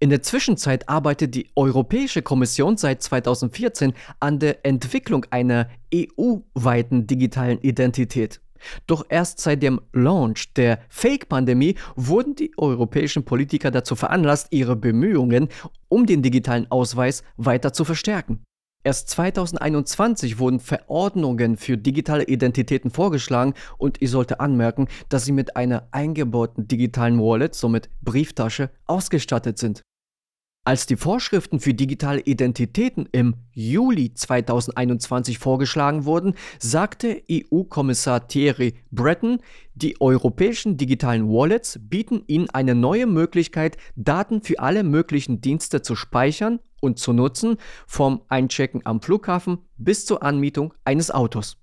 In der Zwischenzeit arbeitet die Europäische Kommission seit 2014 an der Entwicklung einer EU-weiten digitalen Identität. Doch erst seit dem Launch der Fake-Pandemie wurden die europäischen Politiker dazu veranlasst, ihre Bemühungen um den digitalen Ausweis weiter zu verstärken. Erst 2021 wurden Verordnungen für digitale Identitäten vorgeschlagen und ich sollte anmerken, dass sie mit einer eingebauten digitalen Wallet, somit Brieftasche, ausgestattet sind. Als die Vorschriften für digitale Identitäten im Juli 2021 vorgeschlagen wurden, sagte EU-Kommissar Thierry Breton, die europäischen digitalen Wallets bieten Ihnen eine neue Möglichkeit, Daten für alle möglichen Dienste zu speichern und zu nutzen, vom Einchecken am Flughafen bis zur Anmietung eines Autos.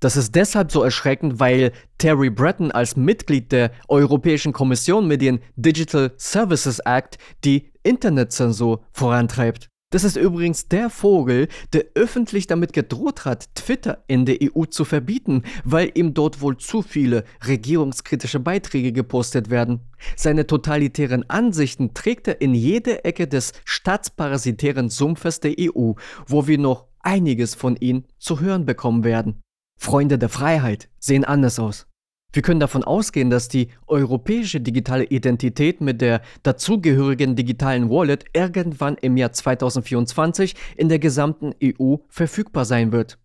Das ist deshalb so erschreckend, weil Terry Breton als Mitglied der Europäischen Kommission mit dem Digital Services Act die Internetzensur vorantreibt. Das ist übrigens der Vogel, der öffentlich damit gedroht hat, Twitter in der EU zu verbieten, weil ihm dort wohl zu viele regierungskritische Beiträge gepostet werden. Seine totalitären Ansichten trägt er in jede Ecke des staatsparasitären Sumpfes der EU, wo wir noch einiges von ihm zu hören bekommen werden. Freunde der Freiheit sehen anders aus. Wir können davon ausgehen, dass die europäische digitale Identität mit der dazugehörigen digitalen Wallet irgendwann im Jahr 2024 in der gesamten EU verfügbar sein wird.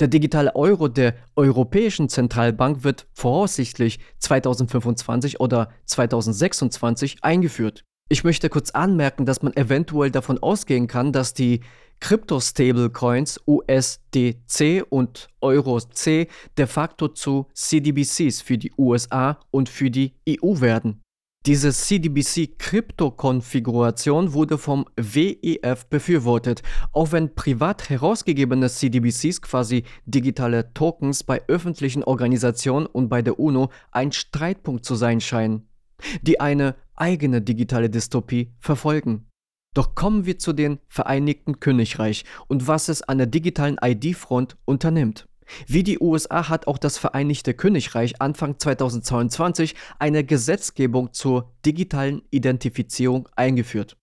Der digitale Euro der Europäischen Zentralbank wird voraussichtlich 2025 oder 2026 eingeführt. Ich möchte kurz anmerken, dass man eventuell davon ausgehen kann, dass die Krypto-Stablecoins USDC und EUROC de facto zu CDBCs für die USA und für die EU werden. Diese CDBC-Krypto-Konfiguration wurde vom WEF befürwortet, auch wenn privat herausgegebene CDBCs, quasi digitale Tokens, bei öffentlichen Organisationen und bei der UNO ein Streitpunkt zu sein scheinen, die eine eigene digitale Dystopie verfolgen. Doch kommen wir zu den Vereinigten Königreich und was es an der digitalen ID-Front unternimmt. Wie die USA hat auch das Vereinigte Königreich Anfang 2022 eine Gesetzgebung zur digitalen Identifizierung eingeführt.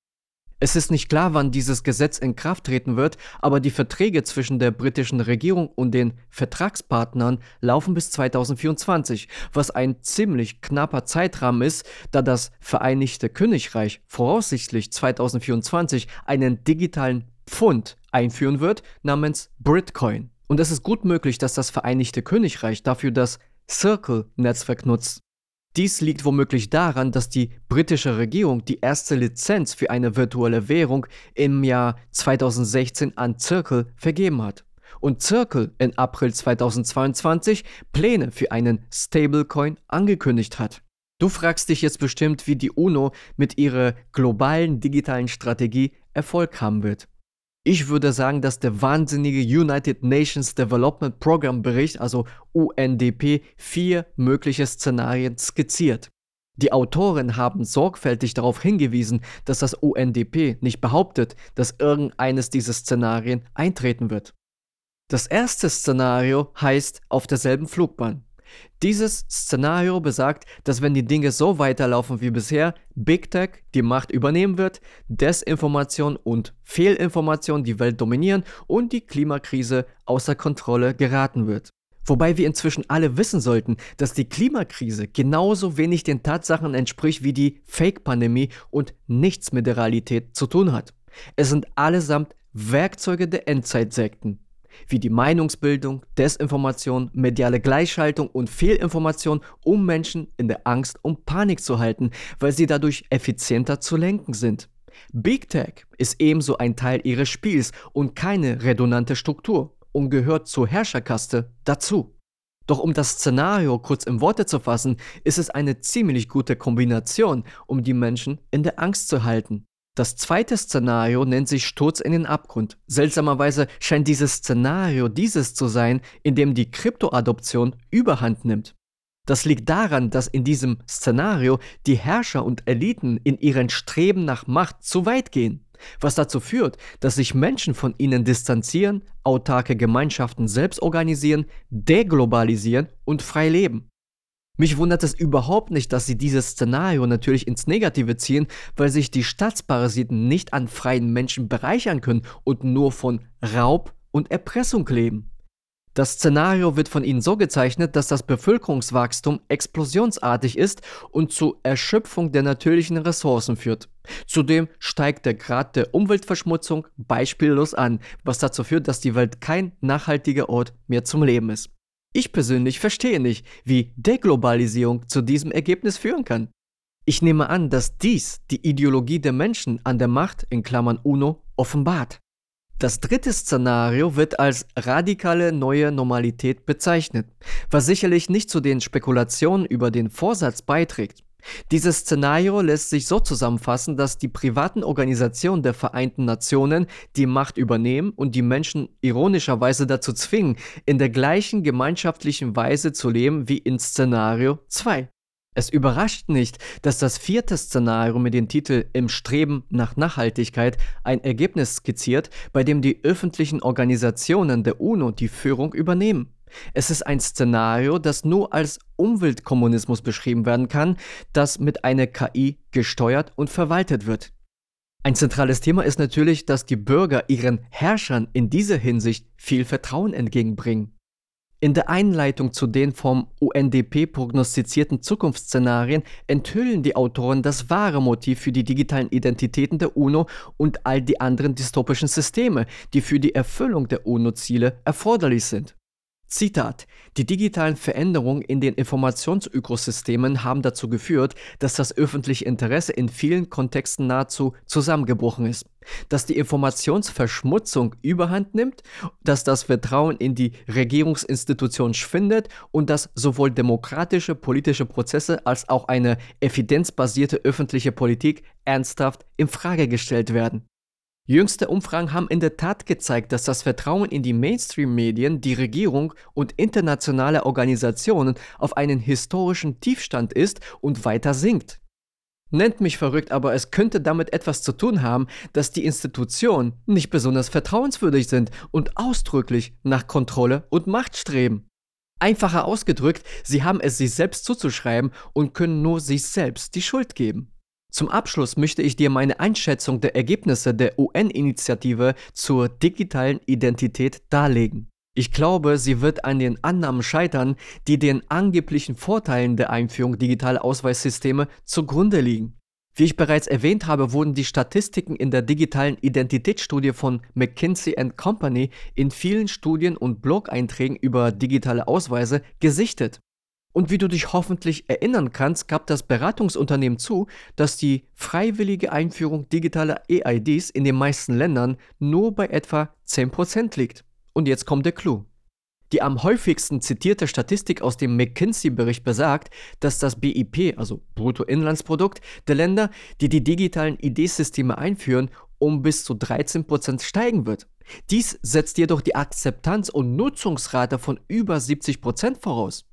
Es ist nicht klar, wann dieses Gesetz in Kraft treten wird, aber die Verträge zwischen der britischen Regierung und den Vertragspartnern laufen bis 2024, was ein ziemlich knapper Zeitrahmen ist, da das Vereinigte Königreich voraussichtlich 2024 einen digitalen Pfund einführen wird namens Britcoin. Und es ist gut möglich, dass das Vereinigte Königreich dafür das Circle-Netzwerk nutzt. Dies liegt womöglich daran, dass die britische Regierung die erste Lizenz für eine virtuelle Währung im Jahr 2016 an Circle vergeben hat und Circle in April 2022 Pläne für einen Stablecoin angekündigt hat. Du fragst dich jetzt bestimmt, wie die UNO mit ihrer globalen digitalen Strategie Erfolg haben wird. Ich würde sagen, dass der wahnsinnige United Nations Development Program Bericht, also UNDP, vier mögliche Szenarien skizziert. Die Autoren haben sorgfältig darauf hingewiesen, dass das UNDP nicht behauptet, dass irgendeines dieser Szenarien eintreten wird. Das erste Szenario heißt auf derselben Flugbahn. Dieses Szenario besagt, dass wenn die Dinge so weiterlaufen wie bisher, Big Tech die Macht übernehmen wird, Desinformation und Fehlinformation die Welt dominieren und die Klimakrise außer Kontrolle geraten wird. Wobei wir inzwischen alle wissen sollten, dass die Klimakrise genauso wenig den Tatsachen entspricht wie die Fake-Pandemie und nichts mit der Realität zu tun hat. Es sind allesamt Werkzeuge der Endzeitsekten wie die Meinungsbildung, Desinformation, mediale Gleichschaltung und Fehlinformation, um Menschen in der Angst und Panik zu halten, weil sie dadurch effizienter zu lenken sind. Big Tech ist ebenso ein Teil ihres Spiels und keine redundante Struktur und gehört zur Herrscherkaste dazu. Doch um das Szenario kurz in Worte zu fassen, ist es eine ziemlich gute Kombination, um die Menschen in der Angst zu halten. Das zweite Szenario nennt sich Sturz in den Abgrund. Seltsamerweise scheint dieses Szenario dieses zu sein, in dem die Kryptoadoption überhand nimmt. Das liegt daran, dass in diesem Szenario die Herrscher und Eliten in ihren Streben nach Macht zu weit gehen, was dazu führt, dass sich Menschen von ihnen distanzieren, autarke Gemeinschaften selbst organisieren, deglobalisieren und frei leben. Mich wundert es überhaupt nicht, dass sie dieses Szenario natürlich ins Negative ziehen, weil sich die Staatsparasiten nicht an freien Menschen bereichern können und nur von Raub und Erpressung leben. Das Szenario wird von ihnen so gezeichnet, dass das Bevölkerungswachstum explosionsartig ist und zu Erschöpfung der natürlichen Ressourcen führt. Zudem steigt der Grad der Umweltverschmutzung beispiellos an, was dazu führt, dass die Welt kein nachhaltiger Ort mehr zum Leben ist. Ich persönlich verstehe nicht, wie Deglobalisierung zu diesem Ergebnis führen kann. Ich nehme an, dass dies die Ideologie der Menschen an der Macht in Klammern UNO offenbart. Das dritte Szenario wird als radikale neue Normalität bezeichnet, was sicherlich nicht zu den Spekulationen über den Vorsatz beiträgt. Dieses Szenario lässt sich so zusammenfassen, dass die privaten Organisationen der Vereinten Nationen die Macht übernehmen und die Menschen ironischerweise dazu zwingen, in der gleichen gemeinschaftlichen Weise zu leben wie in Szenario 2. Es überrascht nicht, dass das vierte Szenario mit dem Titel Im Streben nach Nachhaltigkeit ein Ergebnis skizziert, bei dem die öffentlichen Organisationen der UNO die Führung übernehmen. Es ist ein Szenario, das nur als Umweltkommunismus beschrieben werden kann, das mit einer KI gesteuert und verwaltet wird. Ein zentrales Thema ist natürlich, dass die Bürger ihren Herrschern in dieser Hinsicht viel Vertrauen entgegenbringen. In der Einleitung zu den vom UNDP prognostizierten Zukunftsszenarien enthüllen die Autoren das wahre Motiv für die digitalen Identitäten der UNO und all die anderen dystopischen Systeme, die für die Erfüllung der UNO-Ziele erforderlich sind. Zitat: Die digitalen Veränderungen in den Informationsökosystemen haben dazu geführt, dass das öffentliche Interesse in vielen Kontexten nahezu zusammengebrochen ist, dass die Informationsverschmutzung überhand nimmt, dass das Vertrauen in die Regierungsinstitutionen schwindet und dass sowohl demokratische politische Prozesse als auch eine evidenzbasierte öffentliche Politik ernsthaft in Frage gestellt werden. Jüngste Umfragen haben in der Tat gezeigt, dass das Vertrauen in die Mainstream-Medien, die Regierung und internationale Organisationen auf einen historischen Tiefstand ist und weiter sinkt. Nennt mich verrückt, aber es könnte damit etwas zu tun haben, dass die Institutionen nicht besonders vertrauenswürdig sind und ausdrücklich nach Kontrolle und Macht streben. Einfacher ausgedrückt, sie haben es sich selbst zuzuschreiben und können nur sich selbst die Schuld geben. Zum Abschluss möchte ich dir meine Einschätzung der Ergebnisse der UN-Initiative zur digitalen Identität darlegen. Ich glaube, sie wird an den Annahmen scheitern, die den angeblichen Vorteilen der Einführung digitaler Ausweissysteme zugrunde liegen. Wie ich bereits erwähnt habe, wurden die Statistiken in der digitalen Identitätsstudie von McKinsey Company in vielen Studien und Blog-Einträgen über digitale Ausweise gesichtet. Und wie du dich hoffentlich erinnern kannst, gab das Beratungsunternehmen zu, dass die freiwillige Einführung digitaler EIDs in den meisten Ländern nur bei etwa 10% liegt. Und jetzt kommt der Clou. Die am häufigsten zitierte Statistik aus dem McKinsey-Bericht besagt, dass das BIP, also Bruttoinlandsprodukt, der Länder, die die digitalen ID-Systeme einführen, um bis zu 13% steigen wird. Dies setzt jedoch die Akzeptanz und Nutzungsrate von über 70% voraus.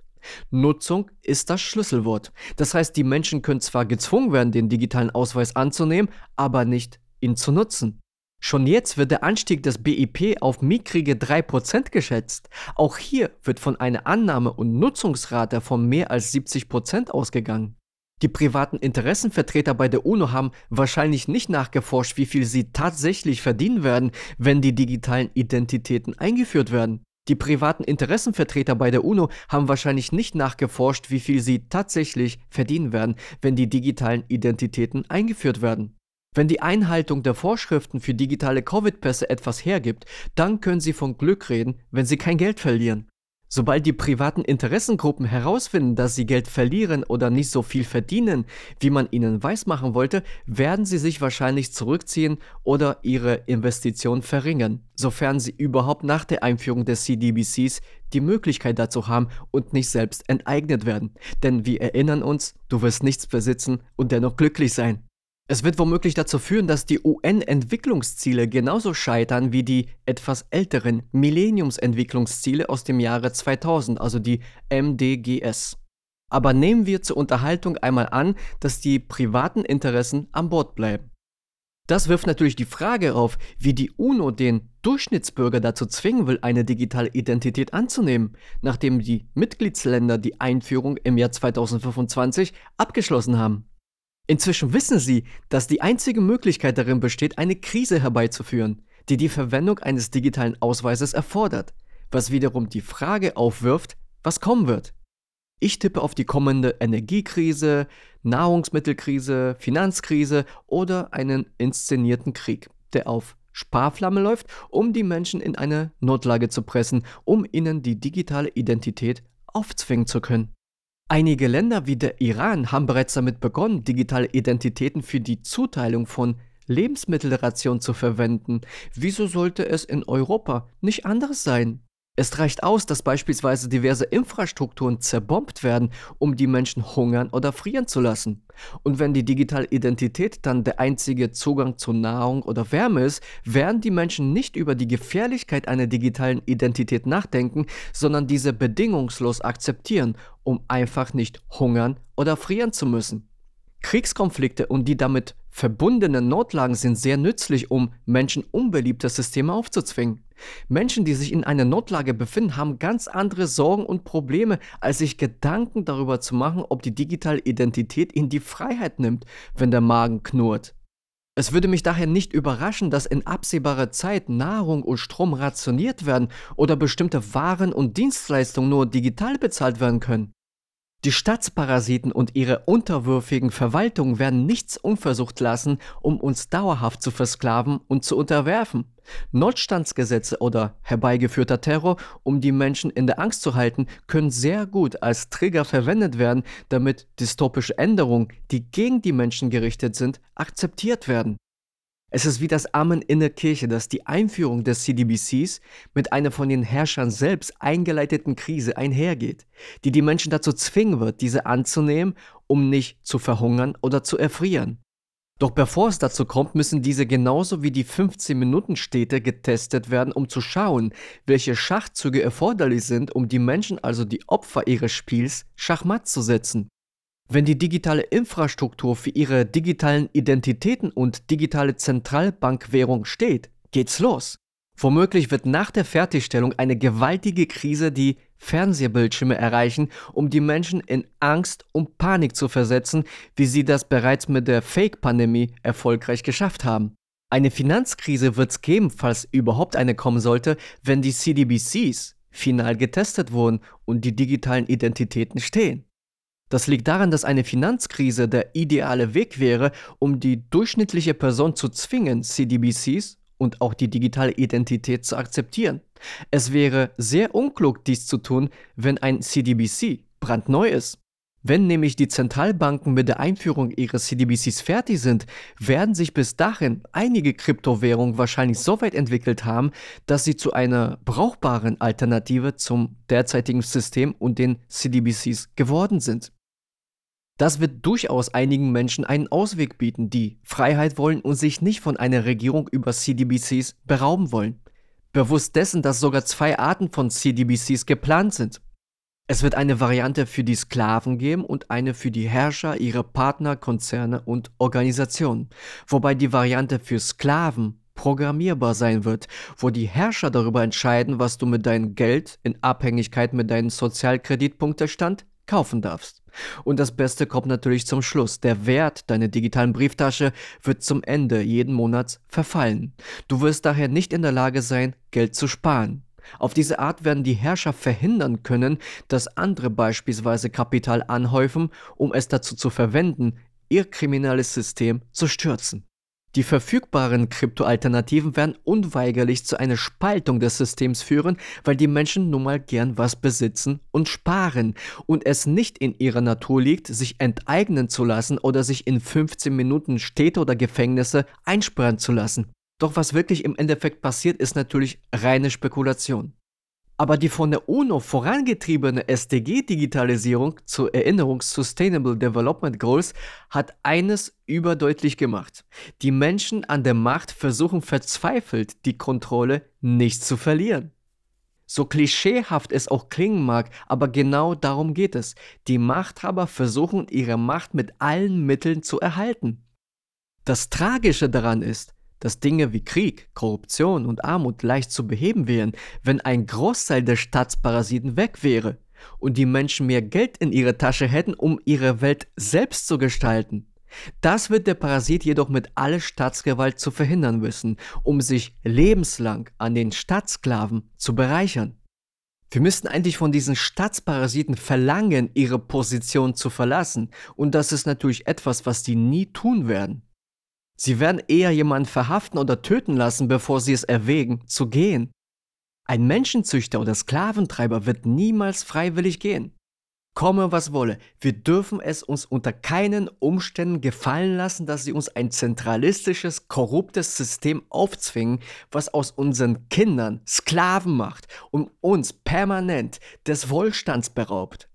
Nutzung ist das Schlüsselwort. Das heißt, die Menschen können zwar gezwungen werden, den digitalen Ausweis anzunehmen, aber nicht ihn zu nutzen. Schon jetzt wird der Anstieg des BIP auf mickrige 3% geschätzt. Auch hier wird von einer Annahme- und Nutzungsrate von mehr als 70% ausgegangen. Die privaten Interessenvertreter bei der UNO haben wahrscheinlich nicht nachgeforscht, wie viel sie tatsächlich verdienen werden, wenn die digitalen Identitäten eingeführt werden. Die privaten Interessenvertreter bei der UNO haben wahrscheinlich nicht nachgeforscht, wie viel sie tatsächlich verdienen werden, wenn die digitalen Identitäten eingeführt werden. Wenn die Einhaltung der Vorschriften für digitale Covid-Pässe etwas hergibt, dann können Sie von Glück reden, wenn Sie kein Geld verlieren. Sobald die privaten Interessengruppen herausfinden, dass sie Geld verlieren oder nicht so viel verdienen, wie man ihnen weismachen wollte, werden sie sich wahrscheinlich zurückziehen oder ihre Investition verringern, sofern sie überhaupt nach der Einführung des CDBCs die Möglichkeit dazu haben und nicht selbst enteignet werden. Denn wir erinnern uns, du wirst nichts besitzen und dennoch glücklich sein. Es wird womöglich dazu führen, dass die UN-Entwicklungsziele genauso scheitern wie die etwas älteren Millenniumsentwicklungsziele aus dem Jahre 2000, also die MDGS. Aber nehmen wir zur Unterhaltung einmal an, dass die privaten Interessen an Bord bleiben. Das wirft natürlich die Frage auf, wie die UNO den Durchschnittsbürger dazu zwingen will, eine digitale Identität anzunehmen, nachdem die Mitgliedsländer die Einführung im Jahr 2025 abgeschlossen haben. Inzwischen wissen sie, dass die einzige Möglichkeit darin besteht, eine Krise herbeizuführen, die die Verwendung eines digitalen Ausweises erfordert, was wiederum die Frage aufwirft, was kommen wird. Ich tippe auf die kommende Energiekrise, Nahrungsmittelkrise, Finanzkrise oder einen inszenierten Krieg, der auf Sparflamme läuft, um die Menschen in eine Notlage zu pressen, um ihnen die digitale Identität aufzwingen zu können. Einige Länder wie der Iran haben bereits damit begonnen, digitale Identitäten für die Zuteilung von Lebensmittelrationen zu verwenden. Wieso sollte es in Europa nicht anders sein? Es reicht aus, dass beispielsweise diverse Infrastrukturen zerbombt werden, um die Menschen hungern oder frieren zu lassen. Und wenn die digitale Identität dann der einzige Zugang zu Nahrung oder Wärme ist, werden die Menschen nicht über die Gefährlichkeit einer digitalen Identität nachdenken, sondern diese bedingungslos akzeptieren, um einfach nicht hungern oder frieren zu müssen. Kriegskonflikte und die damit verbundenen Notlagen sind sehr nützlich, um Menschen unbeliebte Systeme aufzuzwingen. Menschen, die sich in einer Notlage befinden, haben ganz andere Sorgen und Probleme, als sich Gedanken darüber zu machen, ob die digitale Identität ihnen die Freiheit nimmt, wenn der Magen knurrt. Es würde mich daher nicht überraschen, dass in absehbarer Zeit Nahrung und Strom rationiert werden oder bestimmte Waren und Dienstleistungen nur digital bezahlt werden können. Die Staatsparasiten und ihre unterwürfigen Verwaltungen werden nichts unversucht lassen, um uns dauerhaft zu versklaven und zu unterwerfen. Notstandsgesetze oder herbeigeführter Terror, um die Menschen in der Angst zu halten, können sehr gut als Trigger verwendet werden, damit dystopische Änderungen, die gegen die Menschen gerichtet sind, akzeptiert werden. Es ist wie das Amen in der Kirche, dass die Einführung des CDBCs mit einer von den Herrschern selbst eingeleiteten Krise einhergeht, die die Menschen dazu zwingen wird, diese anzunehmen, um nicht zu verhungern oder zu erfrieren. Doch bevor es dazu kommt, müssen diese genauso wie die 15-Minuten-Städte getestet werden, um zu schauen, welche Schachzüge erforderlich sind, um die Menschen, also die Opfer ihres Spiels, schachmatt zu setzen. Wenn die digitale Infrastruktur für ihre digitalen Identitäten und digitale Zentralbankwährung steht, geht's los. Womöglich wird nach der Fertigstellung eine gewaltige Krise die Fernsehbildschirme erreichen, um die Menschen in Angst und Panik zu versetzen, wie sie das bereits mit der Fake-Pandemie erfolgreich geschafft haben. Eine Finanzkrise wird es geben, falls überhaupt eine kommen sollte, wenn die CDBCs final getestet wurden und die digitalen Identitäten stehen. Das liegt daran, dass eine Finanzkrise der ideale Weg wäre, um die durchschnittliche Person zu zwingen, CDBCs und auch die digitale Identität zu akzeptieren. Es wäre sehr unklug, dies zu tun, wenn ein CDBC brandneu ist. Wenn nämlich die Zentralbanken mit der Einführung ihrer CDBCs fertig sind, werden sich bis dahin einige Kryptowährungen wahrscheinlich so weit entwickelt haben, dass sie zu einer brauchbaren Alternative zum derzeitigen System und den CDBCs geworden sind. Das wird durchaus einigen Menschen einen Ausweg bieten, die Freiheit wollen und sich nicht von einer Regierung über CDBCs berauben wollen. Bewusst dessen, dass sogar zwei Arten von CDBCs geplant sind. Es wird eine Variante für die Sklaven geben und eine für die Herrscher, ihre Partner, Konzerne und Organisationen. Wobei die Variante für Sklaven programmierbar sein wird, wo die Herrscher darüber entscheiden, was du mit deinem Geld in Abhängigkeit mit deinem Sozialkreditpunktestand kaufen darfst. Und das Beste kommt natürlich zum Schluss. Der Wert deiner digitalen Brieftasche wird zum Ende jeden Monats verfallen. Du wirst daher nicht in der Lage sein, Geld zu sparen. Auf diese Art werden die Herrscher verhindern können, dass andere beispielsweise Kapital anhäufen, um es dazu zu verwenden, ihr kriminelles System zu stürzen. Die verfügbaren Kryptoalternativen werden unweigerlich zu einer Spaltung des Systems führen, weil die Menschen nun mal gern was besitzen und sparen und es nicht in ihrer Natur liegt, sich enteignen zu lassen oder sich in 15 Minuten Städte oder Gefängnisse einsperren zu lassen. Doch was wirklich im Endeffekt passiert, ist natürlich reine Spekulation. Aber die von der UNO vorangetriebene SDG-Digitalisierung zur Erinnerung Sustainable Development Goals hat eines überdeutlich gemacht. Die Menschen an der Macht versuchen verzweifelt, die Kontrolle nicht zu verlieren. So klischeehaft es auch klingen mag, aber genau darum geht es. Die Machthaber versuchen ihre Macht mit allen Mitteln zu erhalten. Das Tragische daran ist, dass Dinge wie Krieg, Korruption und Armut leicht zu beheben wären, wenn ein Großteil der Staatsparasiten weg wäre und die Menschen mehr Geld in ihrer Tasche hätten, um ihre Welt selbst zu gestalten. Das wird der Parasit jedoch mit aller Staatsgewalt zu verhindern wissen, um sich lebenslang an den Staatssklaven zu bereichern. Wir müssten eigentlich von diesen Staatsparasiten verlangen, ihre Position zu verlassen, und das ist natürlich etwas, was die nie tun werden. Sie werden eher jemanden verhaften oder töten lassen, bevor sie es erwägen, zu gehen. Ein Menschenzüchter oder Sklaventreiber wird niemals freiwillig gehen. Komme, was wolle, wir dürfen es uns unter keinen Umständen gefallen lassen, dass sie uns ein zentralistisches, korruptes System aufzwingen, was aus unseren Kindern Sklaven macht und uns permanent des Wohlstands beraubt.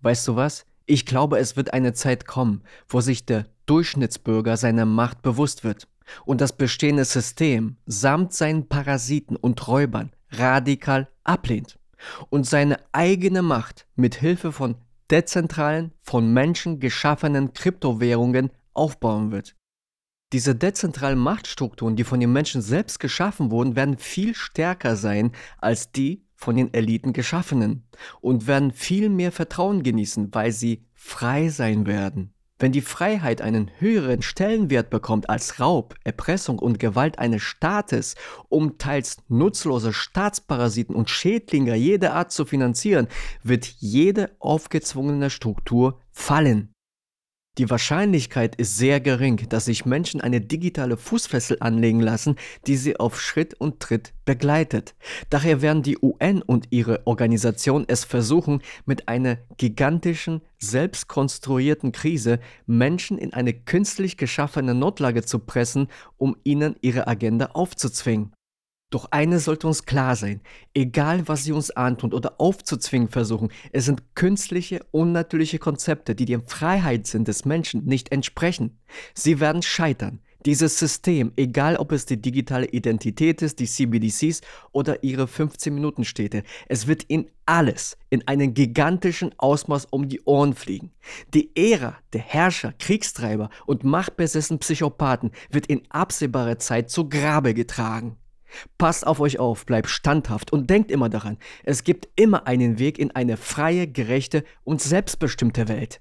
Weißt du was? Ich glaube, es wird eine Zeit kommen, wo sich der Durchschnittsbürger seiner Macht bewusst wird und das bestehende System samt seinen Parasiten und Räubern radikal ablehnt und seine eigene Macht mit Hilfe von dezentralen, von Menschen geschaffenen Kryptowährungen aufbauen wird. Diese dezentralen Machtstrukturen, die von den Menschen selbst geschaffen wurden, werden viel stärker sein als die von den Eliten geschaffenen und werden viel mehr Vertrauen genießen, weil sie frei sein werden. Wenn die Freiheit einen höheren Stellenwert bekommt als Raub, Erpressung und Gewalt eines Staates, um teils nutzlose Staatsparasiten und Schädlinge jeder Art zu finanzieren, wird jede aufgezwungene Struktur fallen. Die Wahrscheinlichkeit ist sehr gering, dass sich Menschen eine digitale Fußfessel anlegen lassen, die sie auf Schritt und Tritt begleitet. Daher werden die UN und ihre Organisation es versuchen, mit einer gigantischen, selbstkonstruierten Krise Menschen in eine künstlich geschaffene Notlage zu pressen, um ihnen ihre Agenda aufzuzwingen. Doch eines sollte uns klar sein, egal was sie uns antun oder aufzuzwingen versuchen, es sind künstliche, unnatürliche Konzepte, die der Freiheitssinn des Menschen nicht entsprechen. Sie werden scheitern. Dieses System, egal ob es die digitale Identität ist, die CBDCs oder ihre 15-Minuten-Städte, es wird ihnen alles in einem gigantischen Ausmaß um die Ohren fliegen. Die Ära der Herrscher, Kriegstreiber und machtbesessenen Psychopathen wird in absehbarer Zeit zu Grabe getragen. Passt auf euch auf, bleibt standhaft und denkt immer daran, es gibt immer einen Weg in eine freie, gerechte und selbstbestimmte Welt.